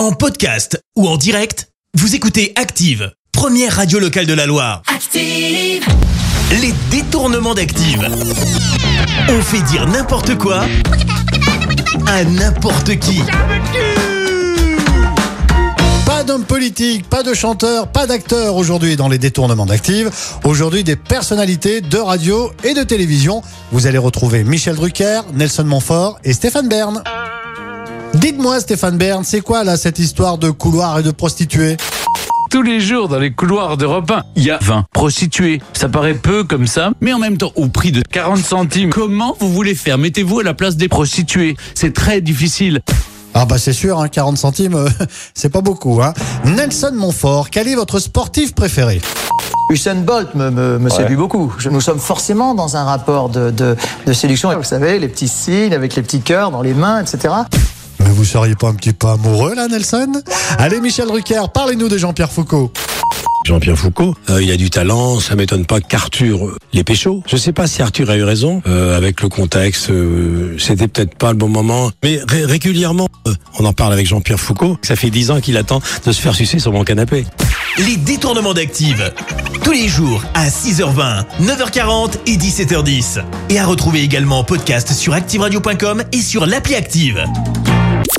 En podcast ou en direct, vous écoutez Active, première radio locale de la Loire. Active, Les détournements d'Active. On fait dire n'importe quoi à n'importe qui. Pas d'homme politique, pas de chanteur, pas d'acteur aujourd'hui dans les détournements d'Active. Aujourd'hui, des personnalités de radio et de télévision. Vous allez retrouver Michel Drucker, Nelson Montfort et Stéphane Bern. Dites-moi, Stéphane Bern, c'est quoi là cette histoire de couloir et de prostituées Tous les jours dans les couloirs d'Europe 1, il y a 20 prostituées. Ça paraît peu comme ça, mais en même temps, au prix de 40 centimes. Comment vous voulez faire? Mettez-vous à la place des prostituées. C'est très difficile. Ah bah c'est sûr, hein, 40 centimes, euh, c'est pas beaucoup. Hein. Nelson Montfort, quel est votre sportif préféré? Usain Bolt me, me, me séduit beaucoup. Je- Nous sommes forcément dans un rapport de, de, de séduction. Vous savez, les petits signes avec les petits cœurs dans les mains, etc. Mais vous seriez pas un petit peu amoureux là, Nelson? Allez, Michel Drucker, parlez-nous de Jean-Pierre Foucault. Jean-Pierre Foucault, euh, il a du talent, ça m'étonne pas qu'Arthur euh, les pécho. Je sais pas si Arthur a eu raison euh, avec le contexte, euh, c'était peut-être pas le bon moment, mais ré- régulièrement, euh, on en parle avec Jean-Pierre Foucault. Ça fait dix ans qu'il attend de se faire sucer sur mon canapé. Les détournements d'Active. Tous les jours à 6h20, 9h40 et 17h10. Et à retrouver également en podcast sur ActiveRadio.com et sur l'appli Active.